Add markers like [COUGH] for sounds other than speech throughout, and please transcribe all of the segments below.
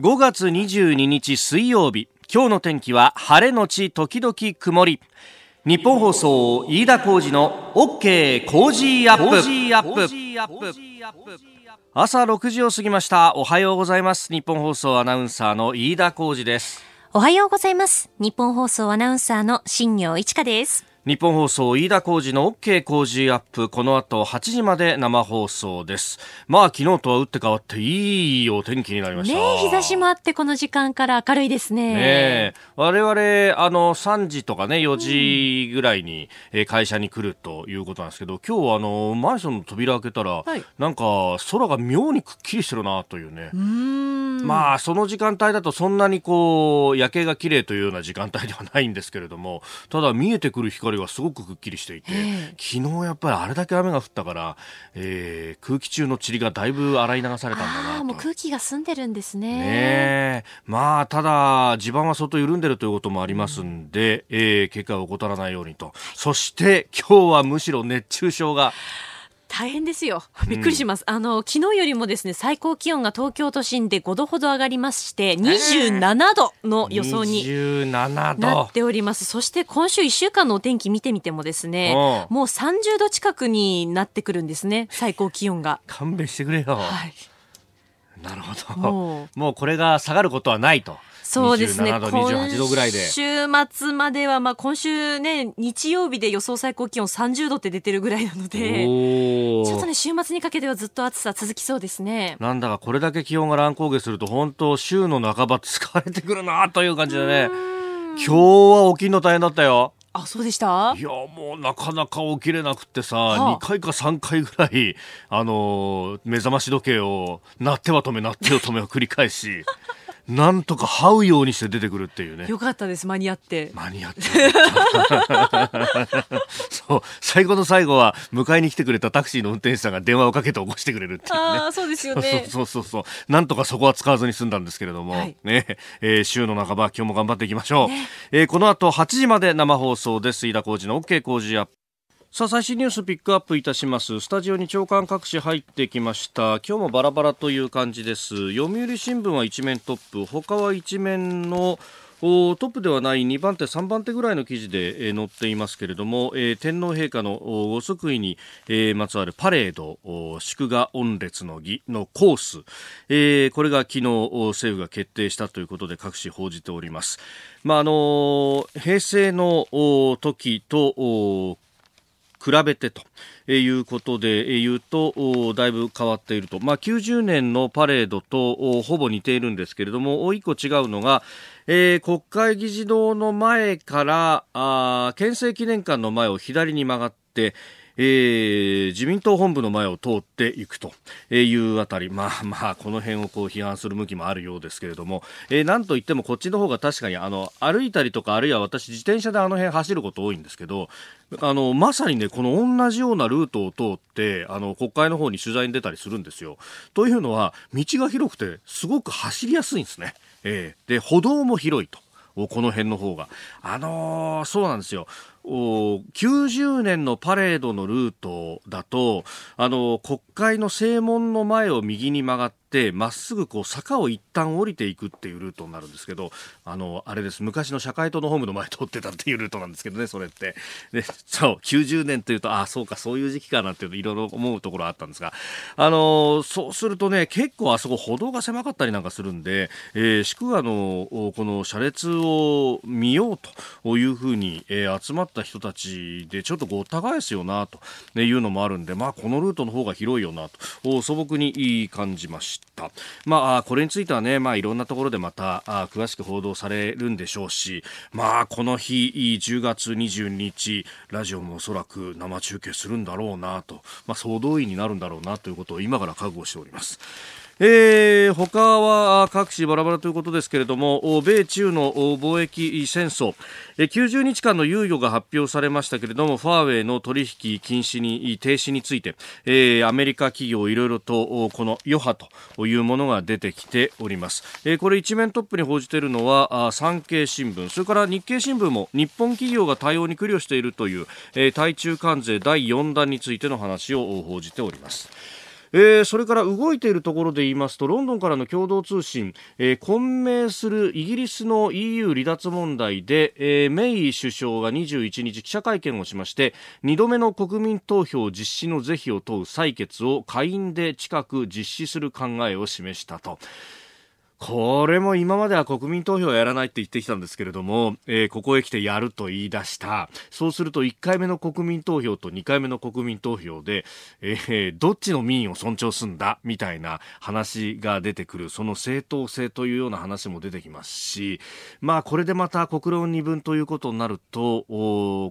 5月22日水曜日。今日の天気は晴れのち時々曇り。日本放送飯田浩二の OK 工事アップ。朝6時を過ぎました。おはようございます。日本放送アナウンサーの飯田浩二です。おはようございます。日本放送アナウンサーの新業一華です日本放送飯田浩二の OK 工事アップ。この後8時まで生放送です。まあ昨日とは打って変わっていいお天気になりました。ね日差しもあってこの時間から明るいですね。ね我々あの3時とかね4時ぐらいに、うん、会社に来るということなんですけど今日あのマンションの扉開けたら、はい、なんか空が妙にくっきりしてるなというね。まあその時間帯だとそんなにこう夜景が綺麗というような時間帯ではないんですけれどもただ見えてくる光光がすごくくっきりしていて、昨日やっぱりあれだけ雨が降ったから、えー、空気中の塵がだいぶ洗い流されたんだなと。もう空気が澄んでるんですね。ねまあ、ただ、地盤は相当緩んでるということもありますんで、うん、えー、結果を怠らないようにと。そして、今日はむしろ熱中症が、大変ですよ。びっくりします。うん、あの、昨日よりもですね、最高気温が東京都心で5度ほど上がりまして、27度の予想になっております。そして今週1週間のお天気見てみてもですね、もう30度近くになってくるんですね、最高気温が。勘弁してくれよ。はい。なるほど。もうこれが下がることはないと。そうですね。28度ぐらいで。週末までは、まあ今週ね、日曜日で予想最高気温30度って出てるぐらいなので、ちょっとね、週末にかけてはずっと暑さ続きそうですね。なんだかこれだけ気温が乱高下すると、本当週の半ば疲れてくるなという感じでね。今日は起きるの大変だったよ。あ、そうでした？いや、もうなかなか起きれなくてさ、はあ、2回か3回ぐらい、あのー、目覚まし時計を、鳴っては止め、鳴っては止めを繰り返し、なんとか這うようにして出てくるっていうね。よかったです、間に合って。間に合って。[LAUGHS] そう、最後の最後は、迎えに来てくれたタクシーの運転手さんが電話をかけて起こしてくれるっていうね。ああ、そうですよね。そうそうそうなんとかそこは使わずに済んだんですけれども、はい、ね、えー、週の半ば、今日も頑張っていきましょう。ね、えー、この後8時まで生放送です。飯田浩二の OK 工事アップ。さあ最新ニュースピックアップいたします。スタジオに長官各紙入ってきました。今日もバラバラという感じです。読売新聞は一面トップ。他は一面のトップではない2番手、3番手ぐらいの記事で、えー、載っていますけれども、えー、天皇陛下のご即位に、えー、まつわるパレード祝賀御列の儀のコース、えー、これが昨日政府が決定したということで各紙報じております。まああの平成の時と比べてということで言うとだいぶ変わっていると、まあ、90年のパレードとほぼ似ているんですけれども一個違うのが、えー、国会議事堂の前からあ憲政記念館の前を左に曲がってえー、自民党本部の前を通っていくというあたり、まあまあ、この辺をこう批判する向きもあるようですけれども、えー、なんといってもこっちの方が確かにあの歩いたりとか、あるいは私、自転車であの辺走ること多いんですけど、あのまさにね、この同じようなルートを通って、あの国会の方に取材に出たりするんですよ。というのは、道が広くて、すごく走りやすいんですね。えー、で歩道も広いと。この辺の方が。あのー、そうなんですよ。90年のパレードのルートだと、あの、国会の正門の前を右に曲がってて、まっすぐこう坂を一旦降りていくっていうルートになるんですけど、あの、あれです。昔の社会党のホームの前通ってたっていうルートなんですけどね、それって。で、そう、90年というと、あ、そうか、そういう時期かなっていうのいろいろ思うところあったんですが、あの、そうするとね、結構あそこ歩道が狭かったりなんかするんで、えー、祝賀の、この車列を見ようというふうに、えー、集まってった人たちでちょっとごった返すよなというのもあるんで、まあ、このルートの方が広いよなと素朴に感じました。まあ、これについてはね、まあ、いろんなところでまた詳しく報道されるんでしょうし、まあ、この日10月22日ラジオもおそらく生中継するんだろうなと、まあ、総動員になるんだろうなということを今から覚悟しております。えー、他は各地バラバラということですけれども米中の貿易戦争。90日間の猶予が発表されましたけれどもファーウェイの取引禁止に停止について、えー、アメリカ企業いろいろとこの余波というものが出てきております、えー、これ一面トップに報じているのは産経新聞。それから日経新聞も日本企業が対応に苦慮しているという、え、対中関税第4弾についての話を報じております。えー、それから動いているところで言いますとロンドンからの共同通信、えー、混迷するイギリスの EU 離脱問題で、えー、メイ首相が21日記者会見をしまして2度目の国民投票実施の是非を問う採決を下院で近く実施する考えを示したと。これも今までは国民投票をやらないって言ってきたんですけれども、えー、ここへ来てやると言い出した。そうすると1回目の国民投票と2回目の国民投票で、えー、どっちの民意を尊重すんだ？みたいな話が出てくる。その正当性というような話も出てきますし、まあこれでまた国論二分ということになると、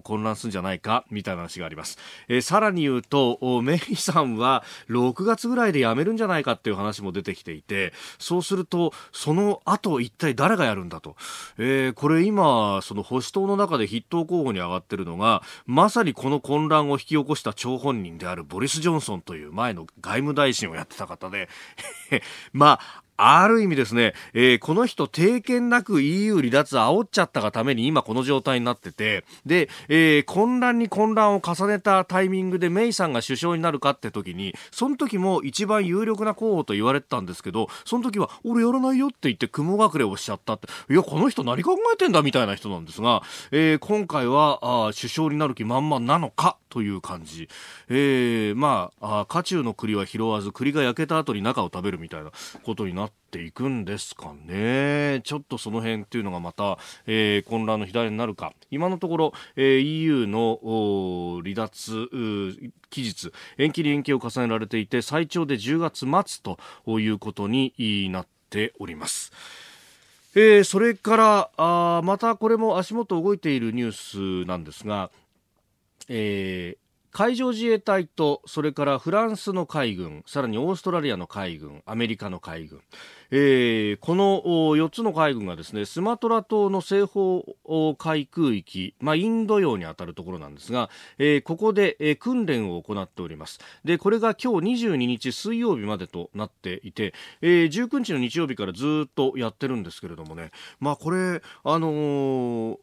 混乱するんじゃないか？みたいな話があります。えー、さらに言うと、メイさんは6月ぐらいで辞めるんじゃないかっていう話も出てきていて、そうすると、その後一体誰がやるんだと。えー、これ今、その保守党の中で筆頭候補に上がってるのが、まさにこの混乱を引き起こした張本人であるボリス・ジョンソンという前の外務大臣をやってた方で、[LAUGHS] まあ、ある意味ですね、えー、この人、定見なく EU 離脱煽っちゃったがために今この状態になってて、で、えー、混乱に混乱を重ねたタイミングでメイさんが首相になるかって時に、その時も一番有力な候補と言われてたんですけど、その時は、俺やらないよって言って雲隠れをしちゃったって、いや、この人何考えてんだみたいな人なんですが、えー、今回はあ首相になる気満々なのかという感じ。えー、まあ、あ渦中の栗は拾わず、栗が焼けた後に中を食べるみたいなことになっていくんですかね。ちょっとその辺っていうのがまた、えー、混乱の左になるか。今のところ、えー、EU の離脱、期日、延期に延期を重ねられていて、最長で10月末ということになっております。えー、それからあまたこれも足元動いているニュースなんですが、えー、海上自衛隊とそれからフランスの海軍さらにオーストラリアの海軍アメリカの海軍、えー、この4つの海軍がですねスマトラ島の西方海空域、まあ、インド洋にあたるところなんですが、えー、ここで、えー、訓練を行っております。でこれが今日22日水曜日までとなっていて、えー、19日の日曜日からずっとやってるんですけれどもね。まあこれあのー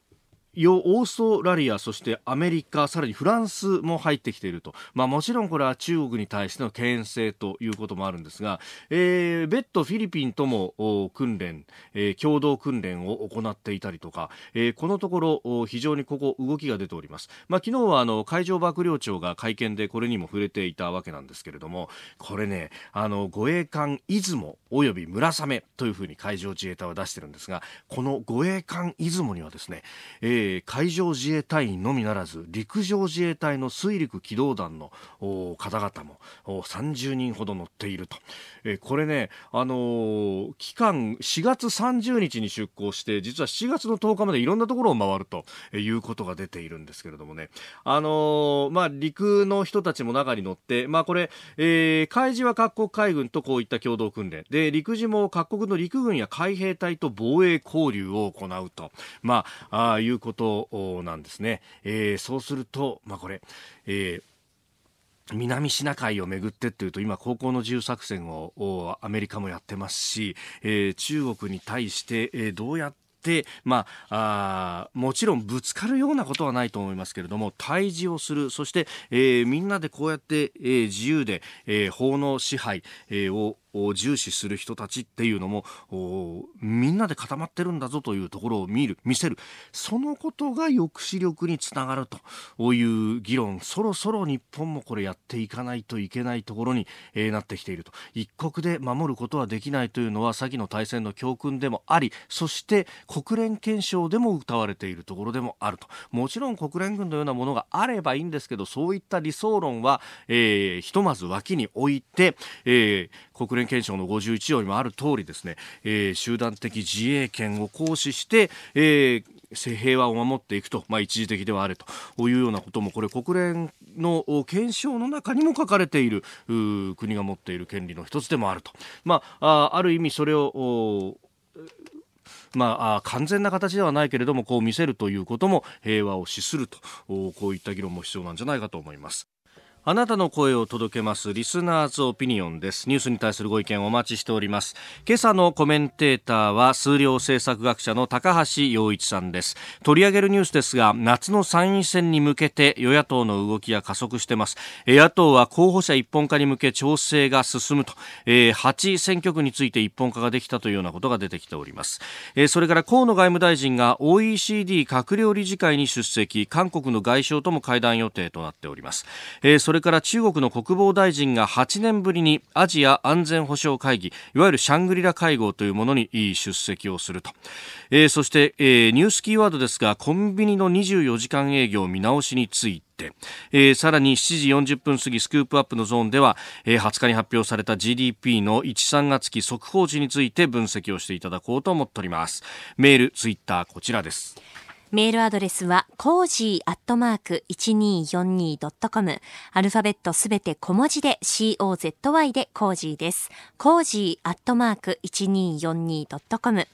オーストラリア、そしてアメリカ、さらにフランスも入ってきていると。まあもちろんこれは中国に対しての牽制ということもあるんですが、えー、別途フィリピンとも訓練、えー、共同訓練を行っていたりとか、えー、このところ非常にここ動きが出ております。まあ昨日はあの海上幕僚長が会見でこれにも触れていたわけなんですけれども、これね、あの護衛艦出雲及び村雨というふうに海上自衛隊は出してるんですが、この護衛艦出雲にはですね、えーえー、海上自衛隊員のみならず陸上自衛隊の水陸機動団の方々も30人ほど乗っていると、えー、これね、あのー、期間4月30日に出港して実は7月の10日までいろんなところを回るということが出ているんですけれどもね、あのまあ、陸の人たちも中に乗って、まあ、これ、えー、海自は各国海軍とこういった共同訓練。で陸自も各国の陸軍や海兵隊と防衛交流を行うと、まあ、あいうことことなんですね。えー、そうすると、まあ、これ、えー南シナ海をめぐってっていうと今高校の自由作戦をアメリカもやってますし、え、中国に対して、え、どうやって、まあ、もちろんぶつかるようなことはないと思いますけれども対峙をするそして、え、みんなでこうやって、え、自由で、えー、法の支配、え、を重視する人たちっていうのもみんなで固まってるんだぞというところを見る見せる。そのことが抑止力につながると。いう議論。そろそろ日本もこれやっていかないといけないところに、えー、なってきていると。一国で守ることはできないというのは先の大戦の教訓でもありそして国連憲章でも謳われているところでもあると。もちろん国連軍のようなものがあればいいんですけどそういった理想論は、えー、ひとまず脇に置いて、えー、国連憲章の51条にもある通りですね、えー、集団的自衛権を行使して、えー平和を守っていくと、まあ、一時的ではあるというようなこともこれ国連の憲章の中にも書かれている国が持っている権利の一つでもあると、まあ、あある意味それをまあ、完全な形ではないけれどもこう見せるということも平和を資するとこういった議論も必要なんじゃないかと思います。あなたの声を届けますリスナーズオピニオンです。ニュースに対するご意見をお待ちしております。今朝のコメンテーターは数量政策学者の高橋洋一さんです。取り上げるニュースですが夏の参院選に向けて与野党の動きが加速してます。野党は候補者一本化に向け調整が進むと、え、8選挙区について一本化ができたというようなことが出てきております、え、それから河野外務大臣が OECD 閣僚理事会に出席。韓国の外相とも会談予定となっております、えー、れれから中国の国防大臣が8年ぶりにアジア安全保障会議いわゆるシャングリラ会合というものに出席をすると、えー、そして、えー、ニュースキーワードですがコンビニの24時間営業見直しについて。えー、さらに7時40分過ぎスクープアップのゾーンでは、えー、20日に発表された GDP の1、3月期速報値について分析をしていただこうと思っております。メール、ツイッターこちらです。メールアドレスは、コージーアットマーク 1242.com。アルファベットすべて小文字で COZY でコージーです。コージーアットマーク 1242.com。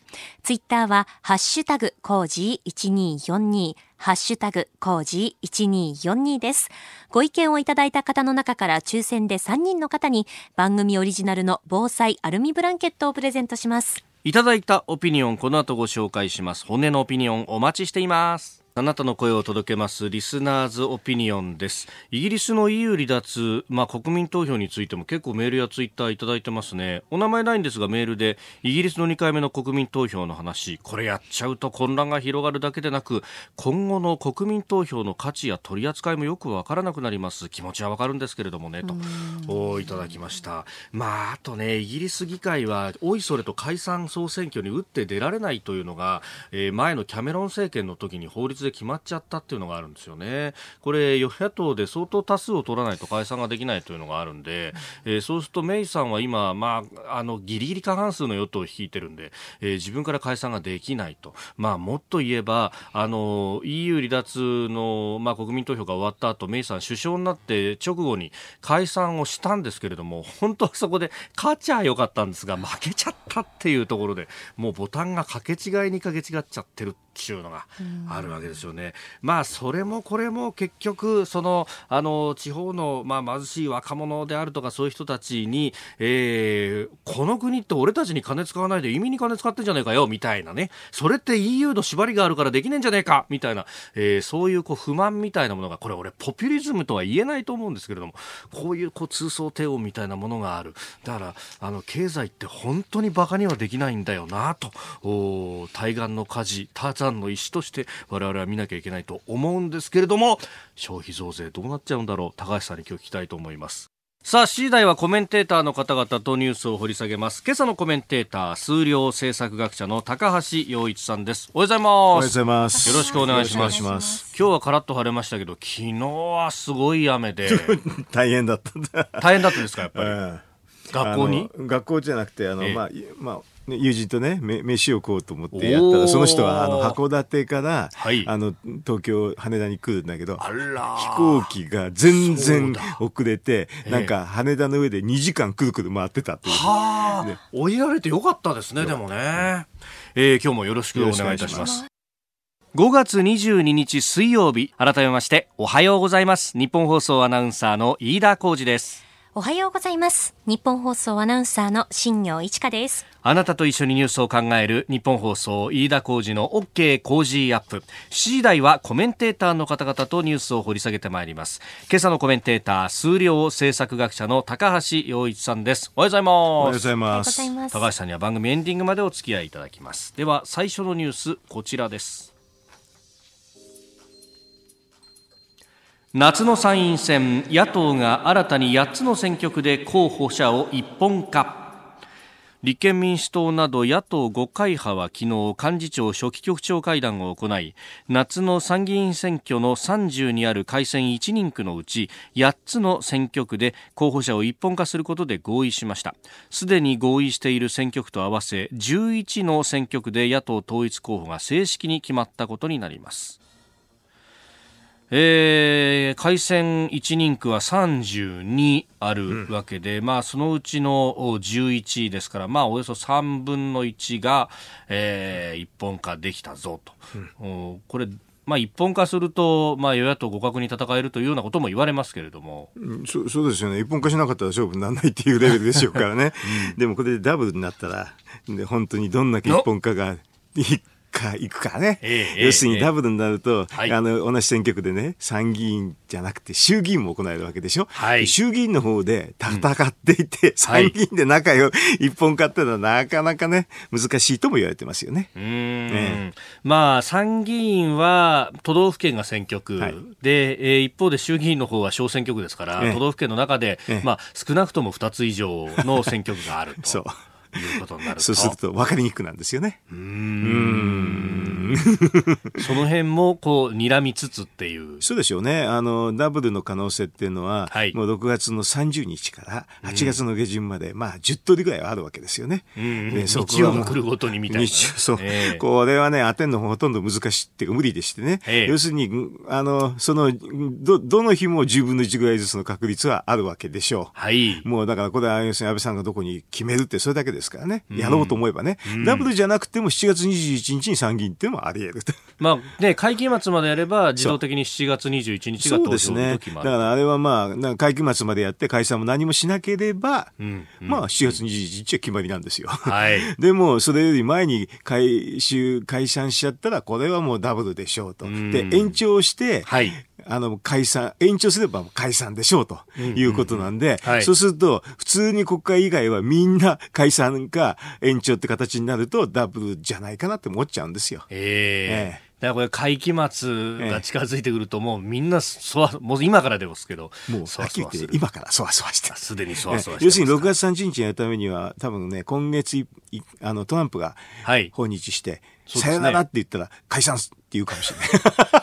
ツイッターは、ハッシュタグコージー1242。ハッシュタグ、コージー1242です。ご意見をいただいた方の中から抽選で3人の方に番組オリジナルの防災アルミブランケットをプレゼントします。いただいたオピニオン、この後ご紹介します。骨のオピニオンお待ちしています。あなたの声を届けますリスナーズオピニオンです。イギリスの EU 離脱、まあ、国民投票についても結構メールやツイッターいただいてますね。お名前ないんですがメールでイギリスの2回目の国民投票の話、これやっちゃうと混乱が広がるだけでなく、今後の国民投票の価値や取り扱いもよくわからなくなります。気持ちはわかるんですけれどもね、と、いただきました。まあ、あとね、イギリス議会は、おいそれと解散総選挙に打って出られないというのが、えー、前のキャメロン政権の時に法律で決まっちゃったっていうのがあるんですよね。これ、与野党で相当多数を取らないと解散ができないというのがあるんで、えー、そうするとメイさんは今、まあ、あの、ギリギリ過半数の与党を率いてるんで、えー、自分から解散ができないと。まあ、もっと言えば、あの、EU 離脱の、まあ、国民投票が終わった後、メイさん首相になって直後に解散をしたんですけれども、本当はそこで勝ちゃよかったんですが、負けちゃったっていうところで、もうボタンが掛け違いに掛け違っちゃってるっていうのがあるわけですよね。まあ、それもこれも結局、その、あの、地方の、まあ、貧しい若者であるとか、そういう人たちに、えー、この国って俺たちに金使わないで移民に金使ってんじゃねえかよ、みたいなね。それって EU の縛りがあるからできねえんじゃねえか、みたいな、えー、そういうこう不満みたいなものが、これ俺ポピュリズムとは言えないと思うんですけれども、こういうこう通奏低音みたいなものがある。だから、あの、経済って本当に馬鹿にはできないんだよな、と、お対岸の火事、ターザンの石として我々は見なきゃいけないと思うんですけれども消費増税どうなっちゃうんだろう高橋さんに今日聞きたいと思いますさあ、次第はコメンテーターの方々とニュースを掘り下げます。今朝のコメンテーター、数量政策学者の高橋洋一さんです。おはようございます。おはようございます。よろしくお願いします。ます今日はカラッと晴れましたけど、昨日はすごい雨で。大変だった大変だったんですか、やっぱり。[LAUGHS] 学校に？学校じゃなくて、あの、まあ、まあ、ね、友人とね飯を食おうと思ってやったらその人はあの函館から、はい、あの東京羽田に来るんだけど飛行機が全然遅れてなんか羽田の上で2時間くるくる回ってたっていう、はあ、ね、降りられてよかったですねでもね、えー、今日もよろしくお願いいたします。5月22日水曜日改めましておはようございます。日本放送アナウンサーの飯田浩二ですおはようございます。日本放送アナウンサーの新業一華です。あなたと一緒にニュースを考える日本放送飯田浩二の OK 工事アップ。7時台はコメンテーターの方々とニュースを掘り下げてまいります。今朝のコメンテーター、数量政策学者の高橋洋一さんです。おはようございます。おはようございます。高橋さんには番組エンディングまでお付き合いいただきます。では、最初のニュース、こちらです。夏の参院選野党が新たに8つの選挙区で候補者を一本化。立憲民主党など野党5会派は昨日幹事長書記局長会談を行い夏の参議院選挙の30にある改選1人区のうち8つの選挙区で候補者を一本化することで合意しました。すでに合意している選挙区と合わせ11の選挙区で野党統一候補が正式に決まったことになります。えー、改選1人区は32あるわけで、うん、まあ、そのうちの11ですから、まあ、およそ3分の1が、えー、一本化できたぞと、うん、これまあ、一本化すると、まあ、与野党互角に戦えるというようなことも言われますけれども、うん、そそうですよね、一本化しなかったら勝負にならないっていうレベルでしょうからね、うん、でもこれでダブルになったら、で本当にどんだけ一本化がか行くかね、ええ、要するにダブルになると、え、あの同じ選挙区でね参議院じゃなくて衆議院も行えるわけでしょ、はい、衆議院の方で戦っていて、うん、参議院で仲良い一本化ってのはなかなかね難しいとも言われてますよね。うん。まあ参議院は都道府県が選挙区、はい、で、えー、一方で衆議院の方は小選挙区ですから、都道府県の中で、まあ、少なくとも2つ以上の選挙区があると。[LAUGHS] そういうことになるそうすると分かりにくくなんですよね。うん [LAUGHS] その辺もこう睨みつつっていう。そうでしょうね。あのダブルの可能性っていうのは、はい、もう6月の30日から8月の下旬まで、まあ10通りぐらいはあるわけですよね。でそこは来るごとにみたいな、ね、そう、えー、これはね当てんのほとんど難しいっていうか無理でしてね。えー、要するにあのそのどどの日も10分の1ぐらいずつの確率はあるわけでしょう。はい。もうだからこれは要するに安倍さんがどこに決めるってそれだけですからね。やろうと思えばね。うん、ダブルじゃなくても7月21日に参議院っていうのもあり得る。まあね、会期末までやれば自動的に7月21日が投票の時もある。ね、だからあれはまあ、会期末までやって解散も何もしなければ、うんうん、まあ7月21日は決まりなんですよ。はい。[LAUGHS] でも、それより前に回収、解散しちゃったら、これはもうダブルでしょうと。で、延長して、はい。あの、解散、延長すれば解散でしょうということなんで、そうすると、普通に国会以外はみんな解散か延長って形になるとダブルじゃないかなって思っちゃうんですよ。ええ。ーだからこれ会期末が近づいてくるともうみんなそわ、もう今からですけど、もうはっきり言って今からそわそわして。すでにそわそわして。要するに6月30日にやるためには多分ね、今月いあのトランプが訪日して、はいさよならって言ったら解散って言うかもしれない。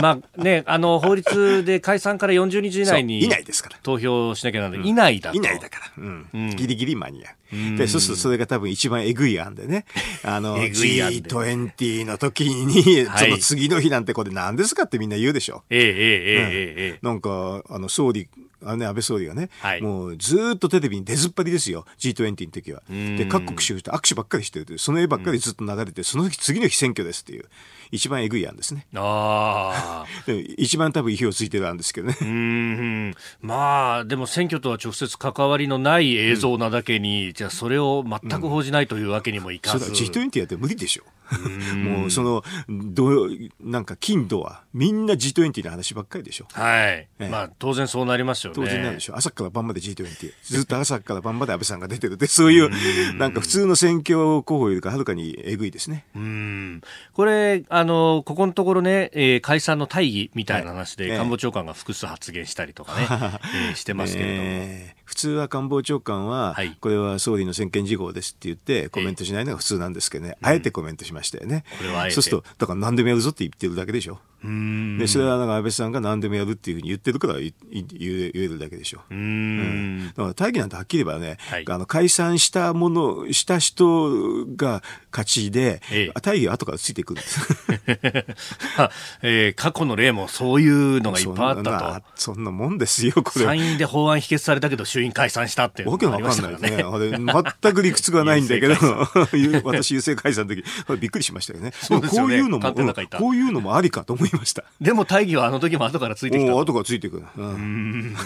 まあね、あの、法律で解散から40日以内に。いないですから。投票しなきゃならない。いないだと。いないだから。うん。うん、ギリギリ間に合う。で、そうするとそれが多分一番えぐい案でね。あの、[LAUGHS] G20 の時に、その次の日なんてこれ何ですかってみんな言うでしょ。ええええええなんか、あの、総理、あのね、安倍総理がね、はい、もうずっとテレビに出ずっぱりですよ、G20 の時は。で、各国首脳と握手ばっかりしてるその絵ばっかりずっと流れて、その時次の日選挙ですっていう。一番えぐい案ですね。[LAUGHS] ああ。[LAUGHS] 一番多分意表をついてる案ですけどね。うん。まあ、でも選挙とは直接関わりのない映像なだけに、うん、じゃあそれを全く報じないというわけにもいかず。うん、G20 やって無理でしょ。[LAUGHS] もうそのどなんか金土はみんな G20 の話ばっかりでしょ。はい。えまあ当然そうなりますよね。当然なるでしょ。朝から晩まで G20。[LAUGHS] ずっと朝から晩まで安倍さんが出てるってそういうなんか普通の選挙候補よりかはるかにえぐいですね。うん。これあのここのところね、えー、解散の大義みたいな話で、はい、官房長官が複数発言したりとかね、[LAUGHS] えー、してますけれども。えー普通は官房長官は、はい、これは総理の専権事項ですって言ってコメントしないのが普通なんですけどね、あえてコメントしましたよね。そうすると、だから何でもやるぞって言ってるだけでしょ。でそれはなんか安倍さんが何でもやるっていうふうに言ってるから言えるだけでしょ。うん、だから大義なんてはっきり言えばね、はい、あの解散したものした人が勝ちで、ええ、大義は後からついてくる。んです、えー、過去の例もそういうのがいっぱいあったと。そんなもんですよこれ。参院で法案否決されたけど衆院解散したっていうわけわかんないね。あれ全く理屈がないんだけど [LAUGHS] [LAUGHS] 私郵政解散の時びっくりしましたよね。そうですよね。こういうのもこういうのもありかと思いました。でも大義はあの時も後からついてきた。後からついてくる。うん。うん。だ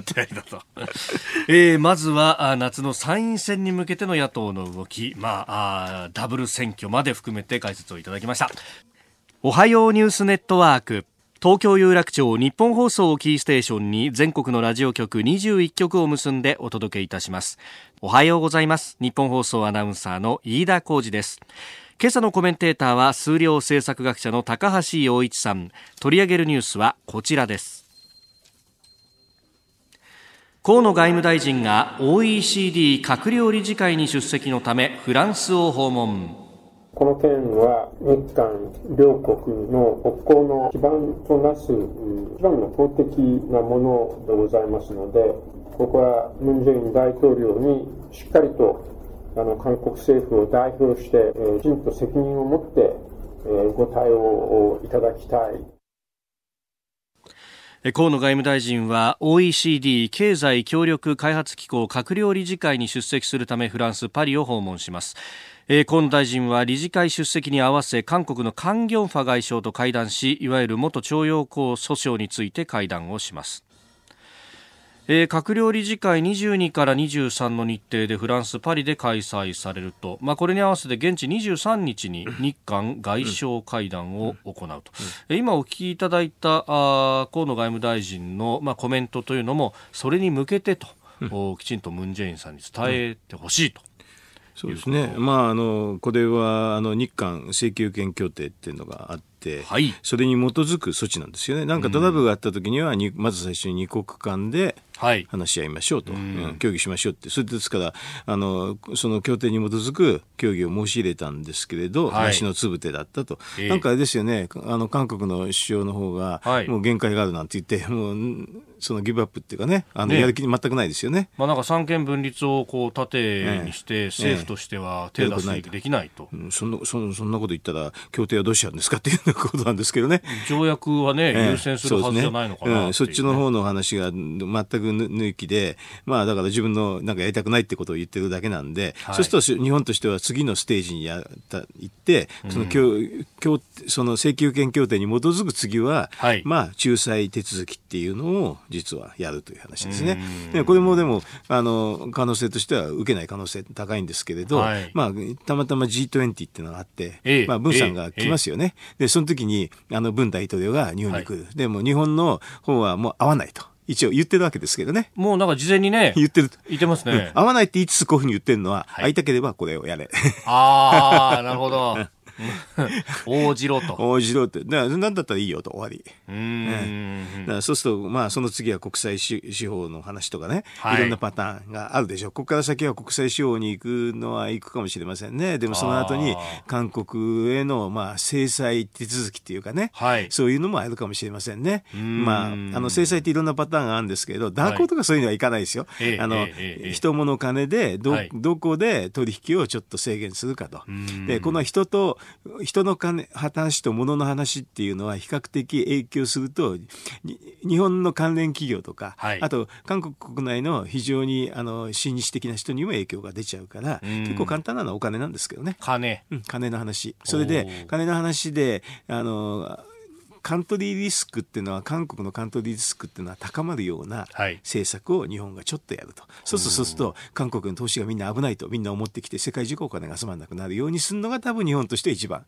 ってあれだと、[LAUGHS] えー、まずは夏の参院選に向けての野党の動き。まああダブル選挙まで含めて解説をいただきました。おはようニュースネットワーク。東京有楽町日本放送をキーステーションに全国のラジオ局21局を結んでお届けいたします。おはようございます。日本放送アナウンサーの飯田浩二です今朝のコメンテーターは数量政策学者の高橋洋一さん。取り上げるニュースはこちらです。河野外務大臣が OECD 閣僚理事会に出席のためフランスを訪問。この件は日韓両国の国交の基盤となす一番の法的なものでございますのでここはムン・ジェイン大統領にしっかりとあの韓国政府を代表して、えー、きちんと責任を持って、えー、ご対応をいただきたい。河野外務大臣は OECD 経済協力開発機構閣僚理事会に出席するためフランス・パリを訪問します河野大臣は理事会出席に合わせ韓国のカン・ギョンファ外相と会談しいわゆる元徴用工訴訟について会談をしますえー、閣僚理事会22から23の日程でフランス・パリで開催されると、まあ、これに合わせて現地23日に日韓外相会談を行うと、うん、今お聞きいただいたあ河野外務大臣の、まあ、コメントというのもそれに向けてと、うん、きちんとムン・ジェインさんに伝えてほしいと。そうですね、まあ、あのこれはあの日韓請求権協定っていうのがあって、はい、それに基づく措置なんですよね、なんかトラブルがあったときには、まず最初に二国間で話し合いましょうと、はいうん、協議しましょうって、それですからあの、その協定に基づく協議を申し入れたんですけれど、はい、話のつぶてだったと、えー、なんかあれですよね、あの韓国の首相の方が、もう限界があるなんて言って、[LAUGHS] もうそのギブアップっていうかね、あのやる気全くないですよね。まあ、なんか三権分立をこう盾にして、政府としては手出しできないと、ええそんなそそんなこと言ったら、協定はどうしちゃうんですかっていうことなんですけどね。条約はね、優先するはずじゃないのかな、ね。うん、そっちの方の話が全く抜きで、まあだから自分のなんかやりたくないってことを言ってるだけなんで、はい、そうすると日本としては次のステージにやった行って、その協、うん、その請求権協定に基づく次は、はい、まあ仲裁手続きっていうのを実はやるという話ですね。でこれもでもあの可能性としては受けない可能性高いんですけれど、はい、まあたまたま G20 っていうのがあって、えー、まあ文さんが来ますよね。えー、でその時にあの文大統領が日本に来る。はい、でも日本の方はもう会わないと。一応言ってるわけですけどね。もうなんか事前にね。言ってる。言ってますね。うん、会わないって言いつつこういうふうに言ってるのは、はい、会いたければこれをやれ。ああ、なるほど。応じろと。応じろって。なんだったらいいよと終わり。うん、だからそうすると、まあ、その次は国際司法の話とかね、はい、いろんなパターンがあるでしょう。ここから先は国際司法に行くのは行くかもしれませんね。でもその後に、韓国への、まあ、制裁手続きっていうかね、はい、そういうのもあるかもしれませんね。まあ、あの、制裁っていろんなパターンがあるんですけど、蛇行とかそういうのはいかないですよ。はい、あの、人物金で、ど、どこで取引をちょっと制限するかと。で、この人と、人の金話と物の話っていうのは比較的影響すると日本の関連企業とか、はい、あと韓国国内の非常にあの親日的な人にも影響が出ちゃうから結構簡単なのはお金なんですけどね。金、うん、金の話。それで金の話であのカントリーリスクっていうのは韓国のカントリーリスクっていうのは高まるような政策を日本がちょっとやると、はい、そうするとそうすると韓国の投資がみんな危ないとみんな思ってきて世界中お金が集まらなくなるようにするのが多分日本として一番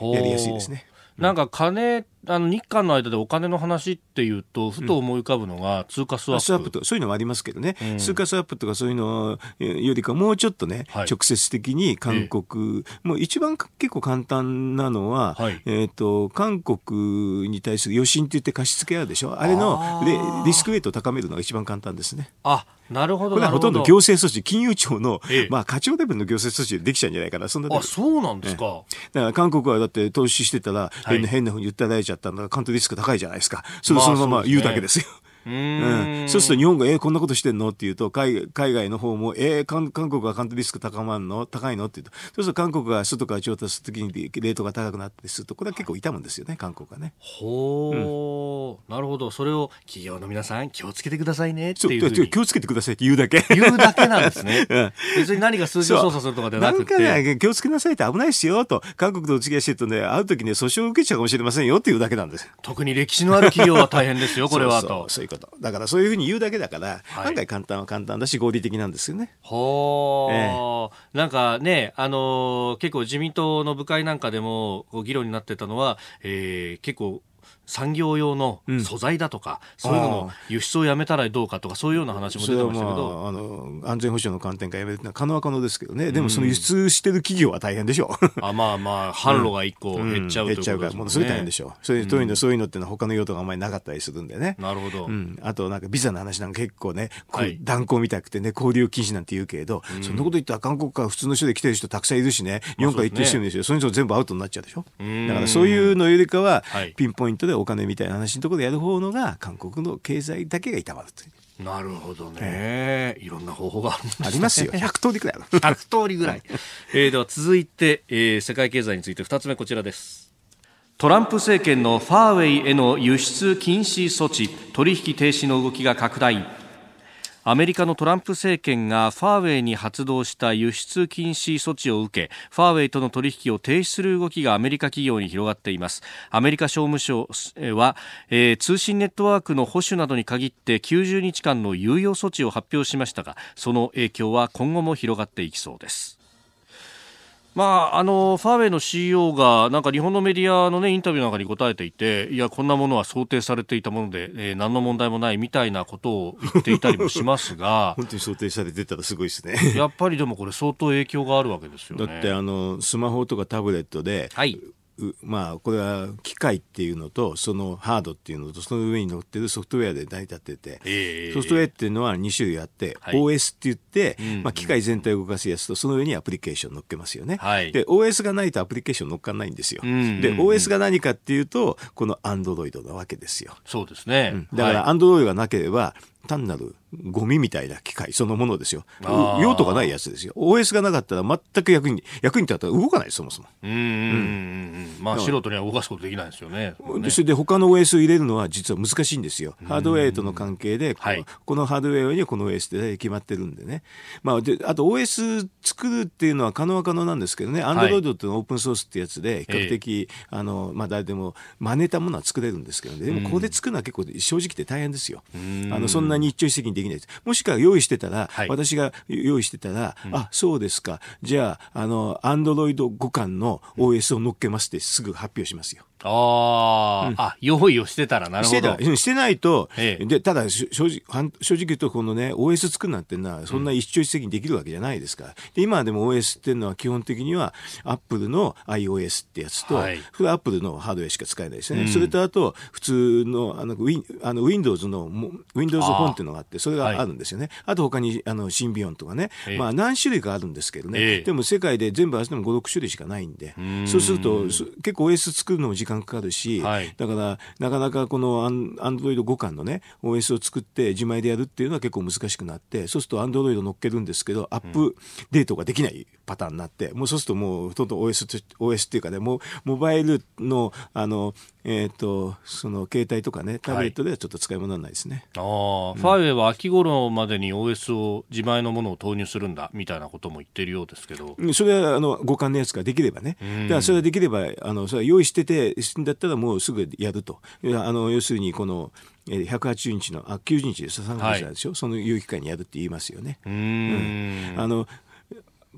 やりやすいですね。なんか金、あの日韓の間でお金の話っていうと、ふと思い浮かぶのが通貨スワップ、とそういうのもありますけどね、うん、通貨スワップとかそういうのよりか、もうちょっとね、はい、直接的に韓国、えもう一番結構簡単なのは、はい、えーと、韓国に対する余震って言って貸し付けあるでしょ、あれのリスクウェイトを高めるのが一番簡単ですね。あなるほど。これはほとんど行政措置、金融庁の、ええ、まあ、課長レベルの行政措置でできちゃうんじゃないかな、そんなあ、そうなんですか。だから韓国はだって投資してたら、変な、変なふうに訴えられちゃったんだから、カントリスク高いじゃないですか。それそのまま言うだけですよ。うん、そうすると日本が、えー、こんなことしてんの？って言うと海、海外の方も、えー、韓韓国はカントリスク高まるの？高いの？って言うと、そうすると韓国が外から調達するときにレートが高くなったりすると、これは結構痛むんですよね、韓国はね。ほう、うん、なるほど。それを企業の皆さん気をつけてくださいねっていう気をつけてくださいって言うだけ。言うだけなんですね。[LAUGHS] うん、別に何か数字を操作するとかではなくて。なんかね、気をつけなさいって危ないですよと、韓国とお付き合いしてるとね、会うときね、訴訟を受けちゃうかもしれませんよっていうだけなんです。特に歴史のある企業は大変ですよ、これはと。そういうこと。だからそういうふうに言うだけだから、はい、案外簡単は簡単だし合理的なんですよね。ほー、ええ、なんかね、あのー、結構自民党の部会なんかでも議論になってたのは、えー、結構産業用の素材だとか、うん、そういうのの輸出をやめたらどうかとかそういうような話も出てましたけど、まあ、あの安全保障の観点からやめるのは可能は可能ですけどね。でもその輸出してる企業は大変でしょう、[LAUGHS] あまあまあ販路が一個減っちゃう、うん、減っちゃうからもうそれ大変でしょう。そういう,、うそういうのってのは他の用途があんまりなかったりするんでね。なるほど、うん、あとなんかビザの話なんか結構ね、はい、断交みたくてね交流禁止なんて言うけれど、うん、そんなこと言ったら韓国から普通の人で来てる人たくさんいるしね。日本から行ってる人いるんですよ、そういう人全部アウトになっちゃうでしょだからそういうのよりかは、ピンポイントでお金みたいな話のところでやる方のが韓国の経済だけが痛まるという。なるほどね、えー、いろんな方法があるんです、ね、ありますよ。100通りぐらい100 [LAUGHS] 通りぐらい。えー、では続いて、えー、世界経済について2つ目こちらです。トランプ政権のファーウェイへの輸出禁止措置取引停止の動きが拡大アメリカのトランプ政権がファーウェイに発動した輸出禁止措置を受けファーウェイとの取引を停止する動きがアメリカ企業に広がっています。アメリカ商務省は、えー、通信ネットワークの保守などに限って90日間の猶予措置を発表しましたがその影響は今後も広がっていきそうです。まあ、あのファーウェイの CEO がなんか日本のメディアの、ね、インタビューなんかに答えていていやこんなものは想定されていたもので、えー、何の問題もないみたいなことを言っていたりもしますが [LAUGHS] 本当に想定されてたらすごいですね。やっぱりでもこれ相当影響があるわけですよ、ね、だってあのスマホとかタブレットで、はい、まあこれは機械っていうのとそのハードっていうのとその上に乗ってるソフトウェアで成り立ってて、えー、ソフトウェアっていうのは2種類あって、はい、OS って言って、まあ、機械全体を動かすやつとその上にアプリケーション乗っけますよね、はい、で OS がないとアプリケーション乗っかんないんですよ、で OS が何かっていうとこの Android なわけですよ。そうですね、うん、だから Android がなければ単なるゴミみたいな機械そのものですよ。用途がないやつですよ。OS がなかったら全く役に、役に立ったら動かないそもそも。うん。うんまあ素人には動かすことできないですよね。ねそれで他の OS を入れるのは実は難しいんですよ。ハードウェアとの関係で、はい、このハードウェアにはこの OS で決まってるんでね。まあで、あと OS 作るっていうのは可能は可能なんですけどね。Android っていうのはオープンソースってやつで、比較的、えー、あの、まあ誰でも真似たものは作れるんですけどね。でもここで作るのは結構正直言って大変ですよ。あの、そんなに一朝一夕にできないです。もしくは用意してたら、はい、私が用意してたら、うん、あ、そうですか。じゃあ、あの、アンドロイド互換の OS を乗っけますってすぐ発表しますよ。ああ、うん、あ、用意をしてたらなるほど。してしてないと、ええ、で、ただ、正直、正直言うと、このね、OS 作るなんてのは、そんな一朝一夕にできるわけじゃないですから。で、今でも OS っていうのは基本的には、Apple の iOS ってやつと、はい、それは Apple のハードウェアしか使えないですね。うん、それとあと、普通の、あの、ウィあの Windows の、Windows 本っていうのがあって、それがあるんですよね。あ,、と他に、あの、シンビオンとかね、ええ、まあ何種類かあるんですけどね。え、でも世界で全部合わせても5、6種類しかないんで、そうすると、結構 OS 作るのも時間かかるし、はい、だからなかなかこのアンアンドロイド互換のね OS を作って自前でやるっていうのは結構難しくなってそうするとアンドロイド乗っけるんですけどアップデートができないパターンになって、もうそうするともうほとんど OS, OS っていうかねもうモバイルのあのえっ、ー、とその携帯とかねタブレットではちょっと使い物にないですね、はい、ああ、うん、ファーウェイは秋頃までに OS を自前のものを投入するんだみたいなことも言ってるようですけど。それはあの互換のやつができればね、だからそれができればあのそれは用意しててだったらもうすぐやると。あの要するにこの180日のあ90日で3ヶ月でしょ、はい、その有機会にやるって言いますよね。うん、あの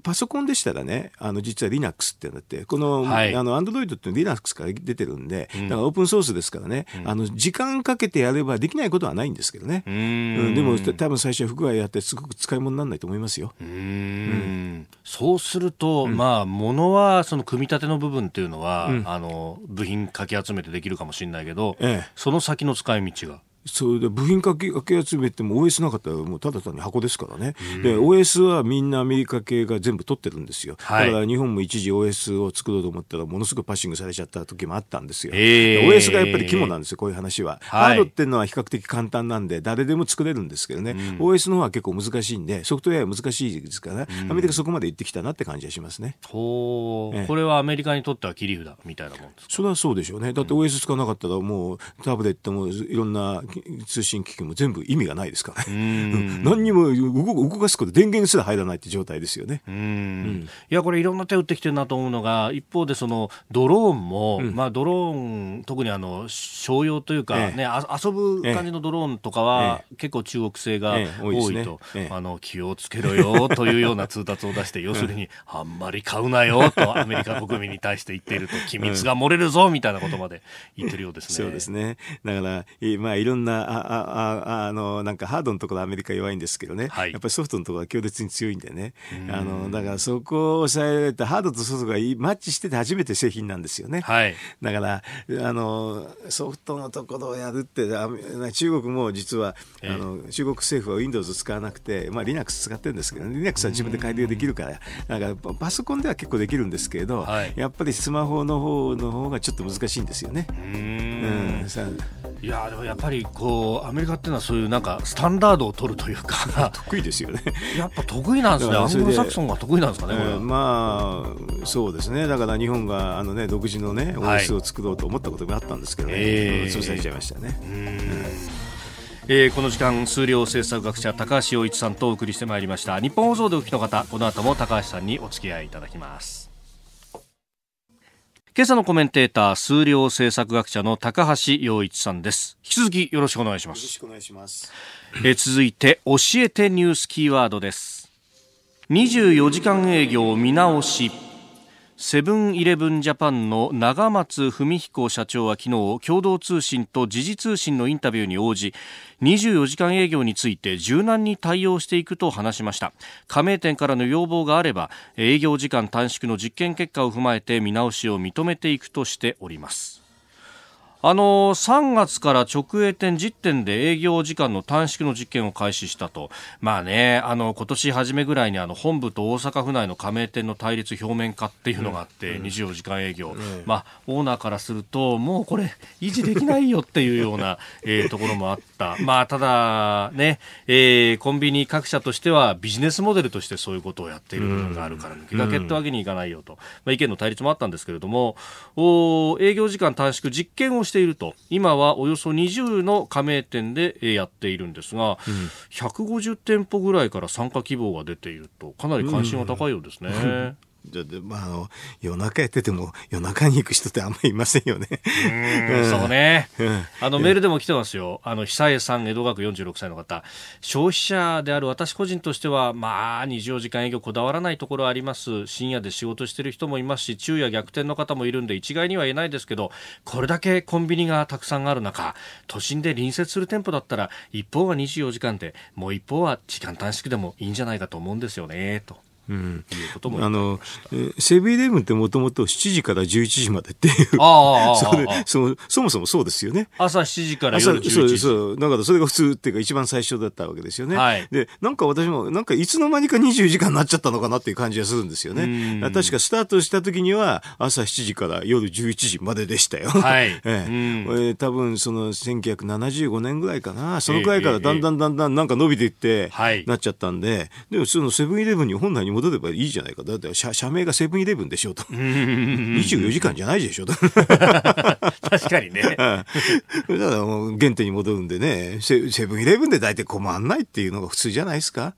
パソコンでしたらね、あの実は Linux ってなって、この、はい、あの Android って Linux から出てるんで、だからオープンソースですからね、うん、あの時間かけてやればできないことはないんですけどね。うん、でも多分最初は不具合やってすごく使い物にならないと思いますよ。うん。そうすると、まあ、ものはその組み立ての部分っていうのは、あの部品かき集めてできるかもしれないけど、ええ、その先の使い道が。それで部品かけかけ集めても OS なかったらもうただ単に箱ですからね、で OS はみんなアメリカ系が全部取ってるんですよ、はい、だから日本も一時 OS を作ろうと思ったらものすごくパッシングされちゃった時もあったんですよ、えー、OS がやっぱり肝なんですよこういう話は、はい、ハードっていうのは比較的簡単なんで誰でも作れるんですけどね、うん、OS の方は結構難しいんでソフトウェアは難しいですから、ね、うん、アメリカそこまで行ってきたなって感じがしますね。ほう、えー、これはアメリカにとっては切り札みたいなもんですか？それはそうでしょうね。だって OS 使わなかったらもうタブレットもいろんな通信機器も全部意味がないですからね。何にも動かすこと電源すら入らないって状態ですよね。うん、いやこれいろんな手を打ってきてるなと思うのが一方でそのドローンも、うん、まあドローン特にあの商用というか、ね、え。え、遊ぶ感じのドローンとかは、え、結構中国製が多いと、ね、あの気をつけろよというような通達を出して要するに [LAUGHS] あんまり買うなよとアメリカ国民に対して言っていると機密が漏れるぞみたいなことまで言ってるようですね。[LAUGHS] そうですね。だからまあいろんなああああのなんかハードのところアメリカ弱いんですけどね、はい、やっぱりソフトのところは強烈に強いんでね。あのだからそこを抑えられたハードとソフトがマッチしてて初めて製品なんですよね、はい、だからあのソフトのところをやるって中国も実は、えー、あの中国政府は Windows 使わなくて、まあ、Linux 使ってるんですけど、ね、Linux は自分で改良できるから。だからパソコンでは結構できるんですけど、はい、やっぱりスマホの方の方がちょっと難しいんですよね。うん。いやでもやっぱりこうアメリカっていうのはそういうなんかスタンダードを取るというか。[LAUGHS] 得意ですよね。やっぱ得意なんですね。アングロサクソンが得意なんですかね、えー、まあそうですね。だから日本があのね独自のね OS を作ろうと思ったこともあったんですけどね、はいえ。ー、そうされちゃいましたね。えー、この時間数量政策学者高橋洋一さんとお送りしてまいりました。日本放送でお聞きの方この後も高橋さんにお付き合いいただきます今朝のコメンテーター数量政策学者の高橋洋一さんです。引き続きよろしくお願いします。よろしくお願いします。えー、続いて教えてニュースキーワードです。24時間営業見直しセブンイレブンジャパンの長松文彦社長は昨日共同通信と時事通信のインタビューに応じ24時間営業について柔軟に対応していくと話しました。加盟店からの要望があれば営業時間短縮の実験結果を踏まえて見直しを認めていくとしております。あの3月から直営店10店で営業時間の短縮の実験を開始したと、まあね、あの今年初めぐらいにあの本部と大阪府内の加盟店の対立表面化っていうのがあって、うん、24時間営業、うん、まあ、オーナーからすると、もうこれ、維持できないよっていうような、[LAUGHS] えー、ところもあった、まあ、ただね、えー、コンビニ各社としてはビジネスモデルとしてそういうことをやっている部分があるから、抜け駆けってわけにいかないよと、まあ、意見の対立もあったんですけれども、お営業時間短縮実験をしていると。今はおよそ20の加盟店でやっているんですが、うん、150店舗ぐらいから参加希望が出ていると。かなり関心が高いようですね。うんでまあ、あの夜中やってても夜中に行く人ってあんまりいませんよね。うん、そうね。あのメールでも来てますよ。あの久江さん江戸学46歳の方。消費者である私個人としてはまあ24時間営業こだわらないところあります。深夜で仕事してる人もいますし昼夜逆転の方もいるんで一概には言えないですけどこれだけコンビニがたくさんある中都心で隣接する店舗だったら一方は24時間でもう一方は時間短縮でもいいんじゃないかと思うんですよねと。うん、いうこともあのセブンイレブンってもともと7時から11時までっていう。あそそそもそもそうですよね。朝7時から夜11時そうそう。だからそれが普通っていうか一番最初だったわけですよね、はい、でなんか私もなんかいつの間にか20時間になっちゃったのかなっていう感じがするんですよね。確かスタートした時には朝7時から夜11時まででしたよ、はい。[LAUGHS] ええ。え多分その1975年ぐらいかな。そのくらいからだんだんだんだんなんか伸びていって、なっちゃったんで。でもそのセブンイレブンに本来に戻ればいいじゃないか。だって社社名がセブンイレブンでしょと。24時間じゃないでしょと。[LAUGHS] 確かにね。[LAUGHS] だからもう原点に戻るんでね、セブンイレブンで大体困んないっていうのが普通じゃないですか。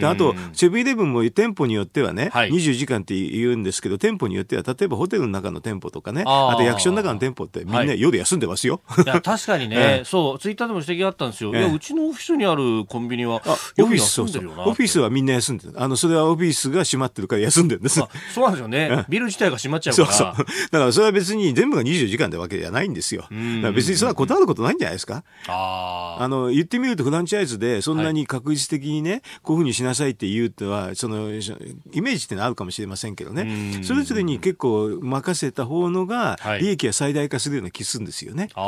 であと、セブンイレブンも店舗によってはね、はい、24時間って言うんですけど、店舗によっては、例えばホテルの中の店舗とかね、あと役所の中の店舗ってみんな夜休んでますよ。いや、確かにね、[LAUGHS] そう、ツイッターでも指摘があったんですよ。いや、うちのオフィスにあるコンビニは。オフィスはみんな休んでる。あの、それはオフィスが閉まってるから休んでるんです。そうなんですよね。ビル自体が閉まっちゃうから。そうそう。だからそれは別に全部が24時間ってわけじゃないんですよ。別にそれは断ることないんじゃないですか。ああの、言ってみるとフランチャイズでそんなに確実的にね、こういうふうにしなさいって言うとは、その、イメージってのはあるかもしれませんけどね。それぞれに結構任せた方のが、利益が最大化するような気するんですよね。だ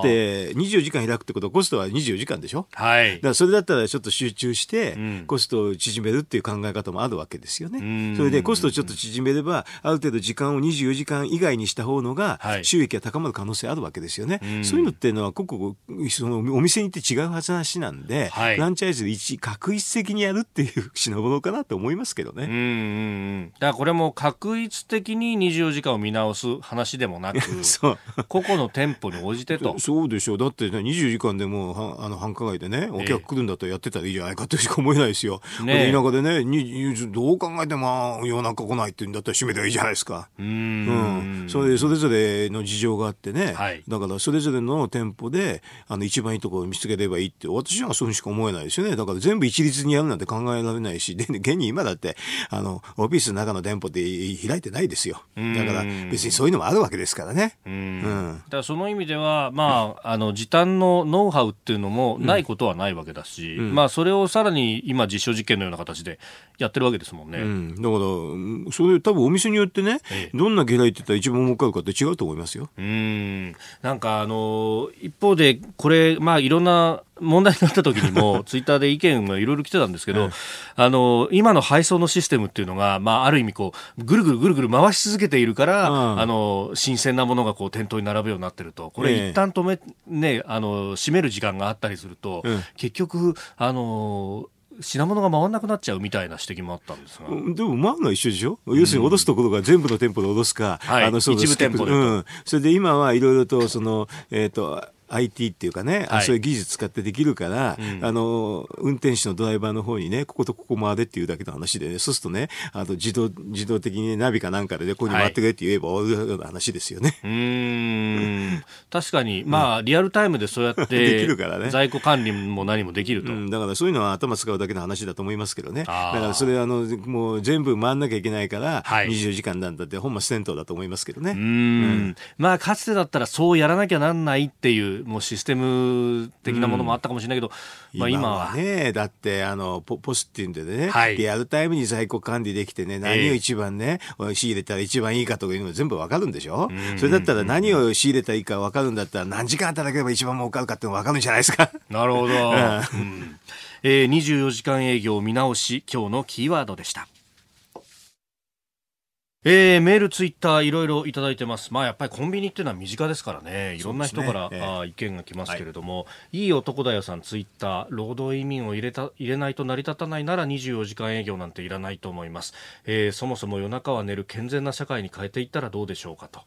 って、24時間開くってことはコストは24時間でしょはい。だからそれだったらちょっと集中して、コストを縮めるっていう考え方もあるわけですよね。それでコストをちょっと縮めれば、ある程度時間を24時間以外にした方のが、収益が高まる可能性あるわけですよね。はい、そういうのっていうのは、個々、そのお店に行って違う話なんで、はい、フランチャイズで一確一的にやるっていう品物かなと思いますけどね。うんうんだからこれも確一的に24時間を見直す話でもなく、[LAUGHS] 個々の店舗に応じてと。[LAUGHS] そうでしょう。だってね、24時間でもはあの繁華街でね、お客来るんだったらやってたらいいじゃないかとしか思えないですよ。ね、田舎でね、どう考えても夜中来ないって言うんだったら閉めていいじゃないですか。うん。うん、それそれぞれの事情があってね、はい、だからそれぞれの店舗であの一番いいところを見つければいいって私はそうしか思えないですよね。だから全部一律にやるなんて考えられないしで現に今だってあのオフィスの中の店舗で開いてないですよ。だから別にそういうのもあるわけですからね。うん、だからその意味では、まあ、あの時短のノウハウっていうのもないことはないわけだし、うん、まあ、それをさらに今実証実験のような形でやってるわけですもんね。うん、だからそれ多分お店によってね、ええ、どんな下雷って言ったら一番儲かるかって違うと思いますよ。うんん。なんかあの一方でこれまあいろんな問題になった時にも [LAUGHS] ツイッターで意見がいろいろ来てたんですけど、あの今の配送のシステムっていうのが、まあ、ある意味こうぐるぐるぐるぐる回し続けているから、うん、あの新鮮なものがこう店頭に並ぶようになってると。これ一旦止め、ね、あの閉める時間があったりすると、うん、結局あの品物が回らなくなっちゃうみたいな指摘もあったんですが。でも回るのは一緒でしょ、うん、要するに脅すところが全部の店舗で脅すか、はい、あのそう一部店舗で、うん。それで今はいろいろと、その、えっ、ー、と、IT っていうかね、はい、そういう技術使ってできるから、うん、あの、運転手のドライバーの方にね、こことここ回れっていうだけの話でね、そうするとね、あの、自動、自動的にナビかなんかでね、ここに回ってくれって言えば終わるような話ですよね。はい、うん。[LAUGHS] 確かに、まあ、リアルタイムでそうやって、[LAUGHS] できるからね。在庫管理も何もできると、うん。だからそういうのは頭使うだけの話だと思いますけどね。だからそれあの、もう全部回んなきゃいけないから、はい、24時間なんだって本末転倒だと思いますけどね。うん,、まあ、かつてだったらそうやらなきゃなんないっていう、もうシステム的なものもあったかもしれないけど、うん、まあ今は。ね、だってあのポポスっていうんでね、はい、リアルタイムに在庫管理できてね、何を一番ね、えー、仕入れたら一番いいかとかいうの全部わかるんでしょ、うん、それだったら何を仕入れたらいいかわかるんだったら何時間働ければ一番儲かるかってわかるんじゃないですか？なるほど。[LAUGHS] うん。えー、24時間営業見直し、今日のキーワードでした。えー、メール、ツイッター、いろいろいただいてます。まあ、やっぱりコンビニっていうのは身近ですからね、いろんな人から、ねえー、あ意見が来ますけれども、はい、いい男だよさん、ツイッター、労働移民を入れた入れないと成り立たないなら24時間営業なんていらないと思います。えー、そもそも夜中は寝る健全な社会に変えていったらどうでしょうかと。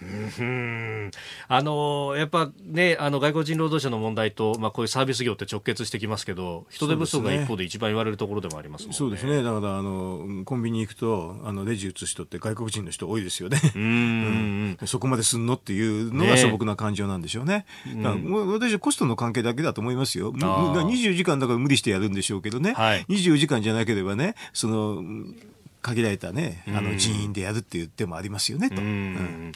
うんあのやっぱね、あの外国人労働者の問題と、まあ、こういうサービス業って直結してきますけど、人手不足が一方で一番言われるところでもあります、ね、そうですね。だから、あの、コンビニ行くと、あの、レジ打つ人って外国人の人多いですよね。うん、そこまですんのっていうのが素朴な感情なんでしょうね。ね私はコストの関係だけだと思いますよ。24時間だから無理してやるんでしょうけどね。はい、24時間じゃなければね、その、限られたね、あの人員でやるっていう手もありますよね、と。うん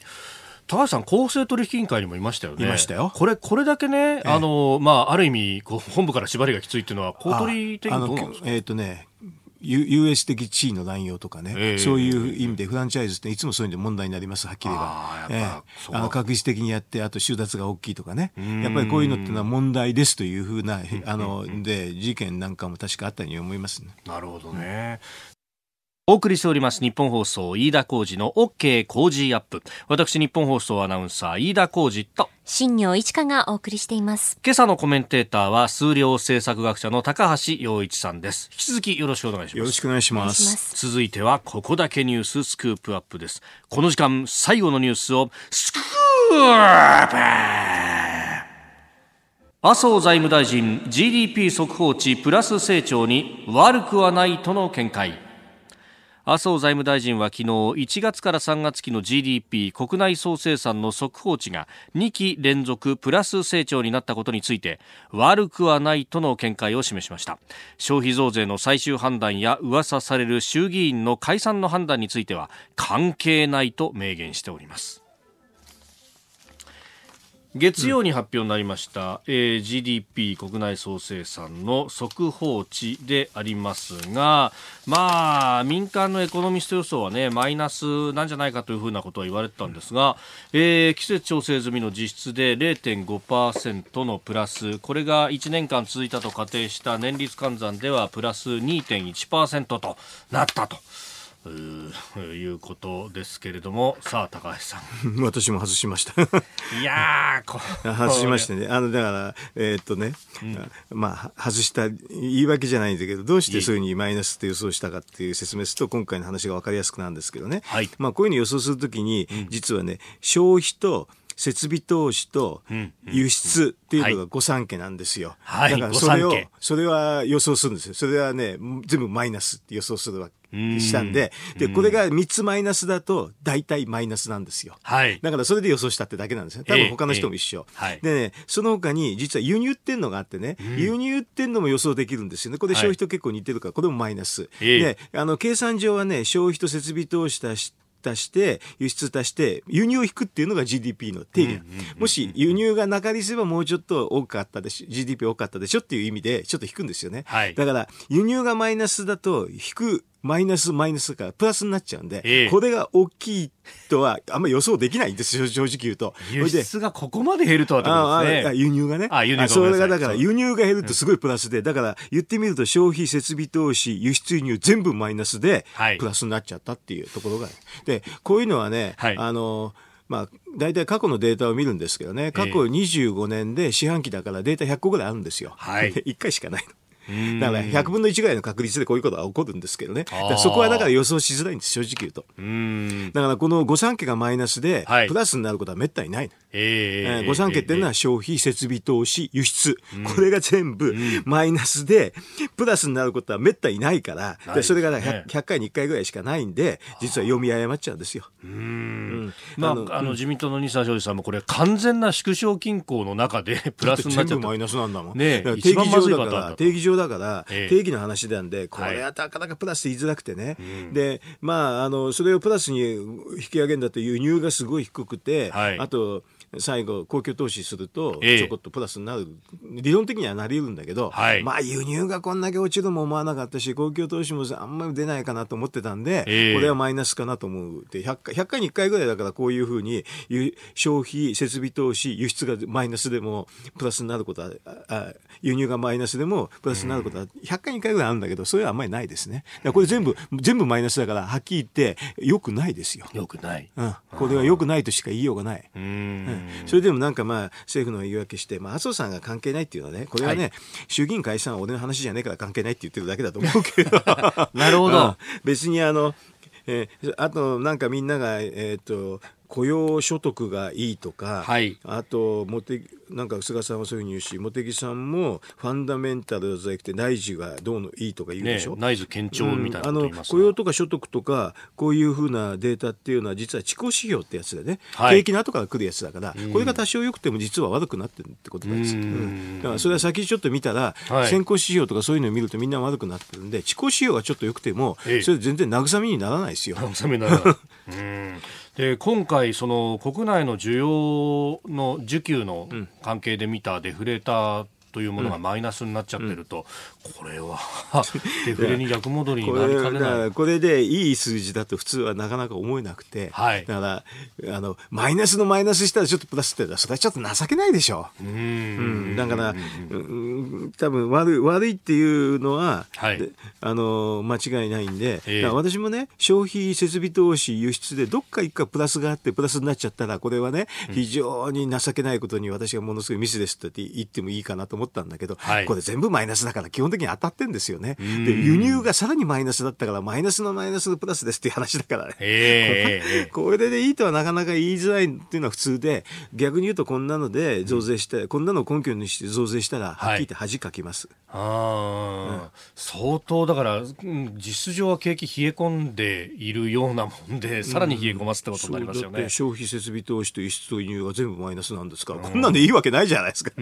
高橋さん、公正取引委員会にもいましたよね。いましたよ。これ、これだけね、あの、まあ、ある意味、こう本部から縛りがきついっていうのは、公取的にどうなんですか？えっ、ー、とね、US 的地位の乱用とかね、えー、そういう意味でフランチャイズっていつもそういうので問題になります、はっきり言えば。あえー、あの確実的にやって、あと収奪が大きいとかね、やっぱりこういうのっていうのは問題ですというふうな、あの、で、事件なんかも確かあったように思います、ね、なるほどね。お送りしております日本放送飯田浩二の OK 工事アップ。私日本放送アナウンサー飯田浩二と。新業一華がお送りしています。今朝のコメンテーターは数量政策学者の高橋洋一さんです。引き続きよろしくお願いします。よろしくお願いします。続いてはここだけニューススクープアップです。この時間最後のニュースをスクープ麻生財務大臣 GDP 速報値プラス成長に悪くはないとの見解麻生財務大臣は昨日1月から3月期の GDP 国内総生産の速報値が2期連続プラス成長になったことについて悪くはないとの見解を示しました。消費増税の最終判断や噂される衆議院の解散の判断については関係ないと明言しております。月曜に発表になりました、うん、えー、GDP 国内総生産の速報値でありますが、まあ、民間のエコノミスト予想はね、マイナスなんじゃないかというふうなことは言われてたんですが、えー、季節調整済みの実質で0.5%のプラス、これが1年間続いたと仮定した年率換算ではプラス2.1%となったと。いうことですけれどもさあ高橋さん。[LAUGHS] 私も外しました。いや外しましてね。あのだからえー、っとね、うん、まあ外した言い訳じゃないんだけどどうしてそういうふうにマイナスって予想したかっていう説明すると今回の話が分かりやすくなるんですけどね、はい、まあこういうふうに予想するときに、うん、実はね消費と設備投資と輸出っていうのが御三家なんですよ。はい、だからそれを、それは予想するんですよ。それはね、全部マイナスって予想するわけ。したんで、で、これが3つマイナスだと、大体マイナスなんですよ。はい。だからそれで予想したってだけなんですね。多分他の人も一緒。えーえー、はい。でね、その他に、実は輸入ってんのがあってね、うん、輸入ってんのも予想できるんですよね。これ消費と結構似てるから、これもマイナス。で、あの、計算上はね、消費と設備投資足して、足して、輸出足して、輸入を引くっていうのが GDP の定義もし輸入がなかりすればもうちょっと多かったでしょ、GDP 多かったでしょっていう意味で、ちょっと引くんですよね。はい、だから、輸入がマイナスだと、引くマイナスマイナスからプラスになっちゃうんで、えこれが大きいとはあんまり予想できないんですよ、正直言うと。輸出がここまで減るとはってことですね。輸入がね。あ、輸入がそれがだから輸入が減るとすごいプラスで、だから言ってみると消費、設備投資、輸出輸入全部マイナスで、プラスになっちゃったっていうところが。で、こういうのはね、はい、あの、まあ、大体過去のデータを見るんですけどね、過去25年で四半期だからデータ100個ぐらいあるんですよ。はい、[LAUGHS] 1回しかないの。だから100分の1ぐらいの確率でこういうことが起こるんですけどね。そこはだから予想しづらいんです、正直言うと。だからこの御三家がマイナスで、プラスになることはめったにない。えー、御三家っていうのは消費、設備投資、輸出。これが全部マイナスで、プラスになることはめったにないから、でそれが 100, 100, 回に1回ぐらいしかないんで、実は読み誤っちゃうんですよ。うん。まあ、あの、自民党の西田昌司さんもこれ完全な縮小均衡の中でプラスになっちゃ全部マイナスなんだもん。ね定義上だから、定義上だから、定義の話なんで、これはなかなかプラス言いづらくてね。で、まあ、あの、それをプラスに引き上げるんだと輸入がすごい低くて、あと、最後、公共投資すると、ちょこっとプラスになる、理論的にはなり得るんだけど、はい、まあ輸入がこんだけ落ちるも思わなかったし、公共投資もあんまり出ないかなと思ってたんで、これはマイナスかなと思う。で100回、100回に1回ぐらいだからこういうふうに、消費、設備投資、輸出がマイナスでもプラスになることは、あ輸入がマイナスでもプラスになることは100回に1回ぐらいあるんだけど、それはあんまりないですね。これ全部、全部マイナスだから、はっきり言って、よくないですよ。よくない。うん。これはよくないとしか言いようがない。うん。それでもなんかまあ政府の言い訳して、まあ、麻生さんが関係ないっていうのはねこれはね、はい、衆議院解散は俺の話じゃねえから関係ないって言ってるだけだと思うけど。[LAUGHS] なるほど、[LAUGHS] 別にあのえー、あとなんかみんなが、えーと雇用所得がいいとか、はい、あと茂木なんか菅さんはそういうふうに言うし茂木さんもファンダメンタルじゃなくて内需がどうのいいとか言うでしょ、ね、内需堅調みたいなこと言います、うん、あの雇用とか所得とかこういうふうなデータっていうのは実は地高指標ってやつでね、はい、景気の後から来るやつだから、これが多少良くても実は悪くなってるってことなんです、うん、だからそれは先ちょっと見たら、はい、先行指標とかそういうのを見るとみんな悪くなってるんで地高指標がちょっと良くても、それ全然慰めにならないですよ。慰めならない。[LAUGHS] うんで今回、その国内の需要の需給の関係で見たデフレーターというものがマイナスになっちゃってると、これは。[LAUGHS] デフレに逆戻りになりかねない。これでいい数字だと普通はなかなか思えなくて、はい、だからあのマイナスのマイナスしたらちょっとプラスってそれはちょっと情けないでしょ。う。うんだからうん多分悪い悪いっていうのは、はい、あの間違いないんで、えー、私もね消費設備投資輸出でどっか一回プラスがあってプラスになっちゃったらこれはね非常に情けないことに私がものすごいミスですって言ってもいいかなと思ったんだけど、はい、これ全部マイナスだから基本的に当たってんですよね。で、輸入がさらにマイナスだったから、マイナスのマイナスのプラスですっていう話だからね。えー、[LAUGHS] これでいいとはなかなか言いづらいっていうのは普通で、逆に言うとこんなので増税して、うん、こんなのを根拠にして増税したら、はっきり言って恥かきます。はい、ああ、うん、相当だから、実質上は景気冷え込んでいるようなもんで、さらに冷え込ますってことになりますよね。消費設備投資と輸出と輸入が全部マイナスなんですから、こんなんでいいわけないじゃないですか。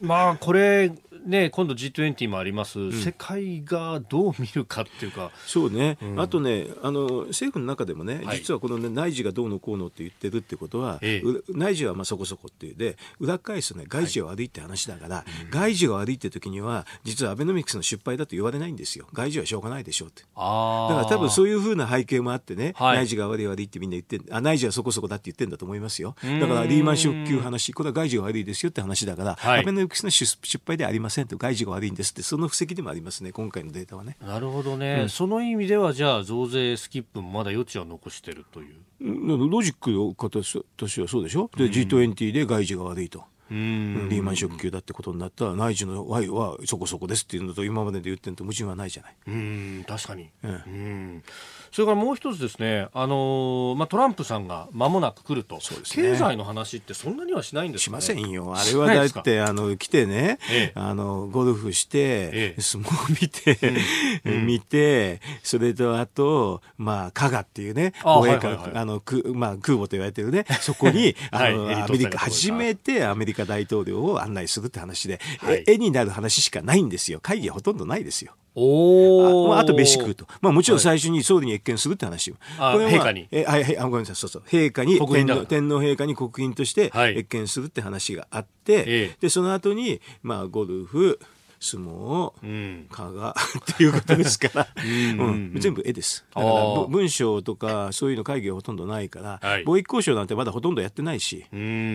まあこれね、今度 G20 もあります、うん、世界がどう見るかっていうか。そうね、うん、あとねあの政府の中でもね、実はこの、ね、内需がどうのこうのって言ってるってことは、ええ、内需はまあそこそこっていうで裏返すとね外需が悪いって話だから、はい、外需が悪いって時には実はアベノミクスの失敗だと言われないんですよ。外需はしょうがないでしょうって。だから多分そういうふうな背景もあってね、はい、内需が悪い悪いってみんな言ってあ内需はそこそこだって言ってんだと思いますよ。だからリーマンショック級話これは外需が悪いですよって話だから、アベノミクスの失敗であります1.5%外需が悪いんですってその布石でもありますね今回のデータはね。なるほどね、うん、その意味ではじゃあ増税スキップもまだ余地は残してるという。ロジックの形としてはそうでしょ、うん、で G20 で外需が悪いと。うん、リーマンショック級だってこと。になったら内需の Y はそこそこですっていうのと今までで言ってんと矛盾はないじゃない。うん確かに、うん。それからもう一つですね、あのー、まあ、トランプさんが間もなく来ると、ね、経済の話ってそんなにはしないんですか、ね、しませんよ。あれはだって、あの、来てね、ええ、あの、ゴルフして、え、相撲見て、うん、見て、それとあと、まあ、加賀っていうね、護衛艦、あの、くまあ、空母と言われてるね、[LAUGHS] そこに、あの、はい、アメリカ、初めてアメリカ大統領を案内するって話で、はい、絵になる話しかないんですよ。会議はほとんどないですよ。おあ,、まあ、あと飯食うと。まあもちろん最初に総理に謁見するって話を。これは、陛下に。え、はい、はい、あ、ごめんなさい、そうそう。陛下に、天皇天皇陛下に国賓として謁見するって話があって、はい、で、その後に、まあゴルフ、相撲、うん、加賀 [LAUGHS] っていうことですから。[LAUGHS] うん、全部絵です。だから文章とかそういうの会議はほとんどないから、はい、貿易交渉なんてまだほとんどやってないしだ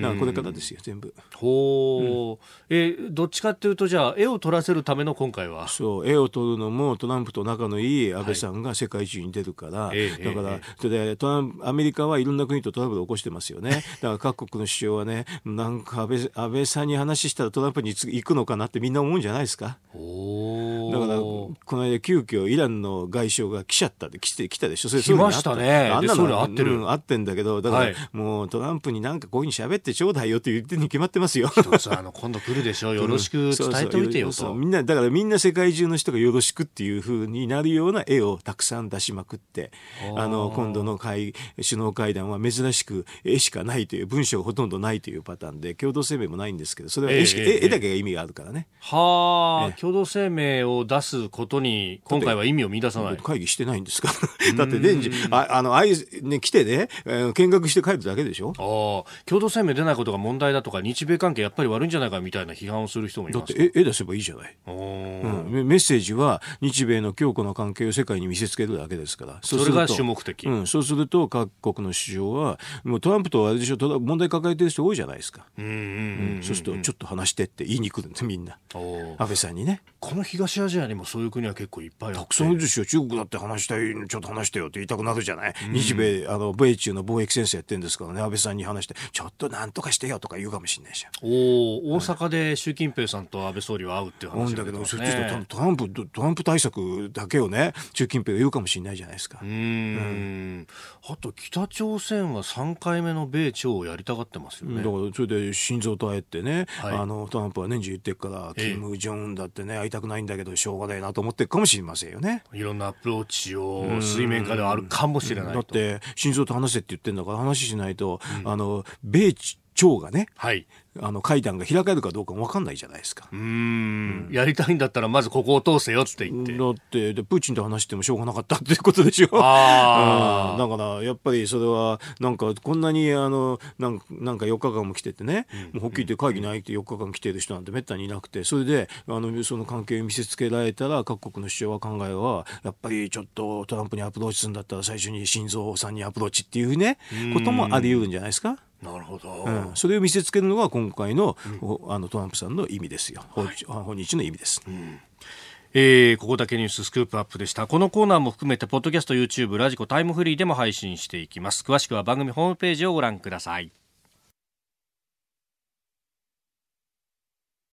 からこれからですよ全部。ほう、うん、えどっちかっていうとじゃあ絵を撮らせるための今回は？そう。絵を撮るのもトランプと仲のいい安倍さんが世界中に出るから、はい、だから、それでトランアメリカはいろんな国とトラブルを起こしてますよね。だから各国の首相はねなんか安倍安倍さんに話したらトランプに行くのかなってみんな思うんじゃないですか？だからこの間急遽イランの外相が来ちゃったで来て来たでしょ。それ来ましたね。あんなの合ってる、うん、合ってんだけどだから、もうトランプになんかこういうふうに喋ってちょうだいよって言ってに決まってますよ。あの今度来るでしょ。[LAUGHS] よろしく伝えておいてよと、みんなだからみんな世界中の人がよろしくっていうふうになるような絵をたくさん出しまくってあの今度の会首脳会談は珍しく絵しかないという文章がほとんどないというパターンで共同声明もないんですけどそれは絵,、絵だけが意味があるからね。はあ、共同声明を出すことに今回は意味を見出さない。会議してないんですか [LAUGHS] だって電池ああのあいね来てね、えー、見学して帰るだけでしょ？ああ共同声明出ないことが問題だとか日米関係やっぱり悪いんじゃないかみたいな批判をする人もいます。だって絵出せばいいじゃない、うん、メッセージは日米の強固な関係を世界に見せつけるだけですから。それが主目的、うん、そうすると各国の首相はもうトランプとあれでしょ？問題抱えてる人多いじゃないですか。うんそうするとちょっと話してって言いに来るんですみんな安倍さんにね。この東アジアにもそういう国は結構いっぱいたくさんいるですよ中国だって話したいちょっと話してよって言いたくなるじゃない、日米あの米中の貿易戦争やってるんですからね。安倍さんに話してちょっとなんとかしてよとか言うかもしれないじゃん。お大阪で習近平さんと安倍総理は会うっていう話だけど、ね、そっちトランプトランプ対策だけをね習近平が言うかもしれないじゃないですか。うん、あと北朝鮮は3回目の米朝をやりたがってますよね。だからそれで心臓とあえってね、はい、あのトランプは年中言ってるからキム・ジョンだってね会いたくないんだけどしょうがないなと思ってるかもしれませんよね。いろんなアプローチを水面下ではあるかもしれないだって心臓と話せって言ってんだから話しないと、うん、あの米朝がね、はい、あの会談が開かれるかどうかも分かんないじゃないですか。うんやりたいんだったらまずここを通せよって言って。だってでプーチンと話してもしょうがなかったっていうことでしょ。あうん、だからやっぱりそれはなんかこんなにあのなんなんか4日間も来ててね、うん、もうはっきり言って会議ないって4日間来てる人なんてめったにいなくてそれであのその関係を見せつけられたら各国の主張は考えはやっぱりちょっとトランプにアプローチするんだったら最初に心臓さんにアプローチっていうねこともあり得るんじゃないですか。なるほど、うん、それを見せつけるのが今回の,、あのトランプさんの意味ですよ、はい、本日の意味です。うんえー、ここだけニューススクープアップでした。このコーナーも含めて、ポッドキャスト、YouTube、ラジコ、タイムフリーでも配信していきます。詳しくは番組ホームページをご覧ください。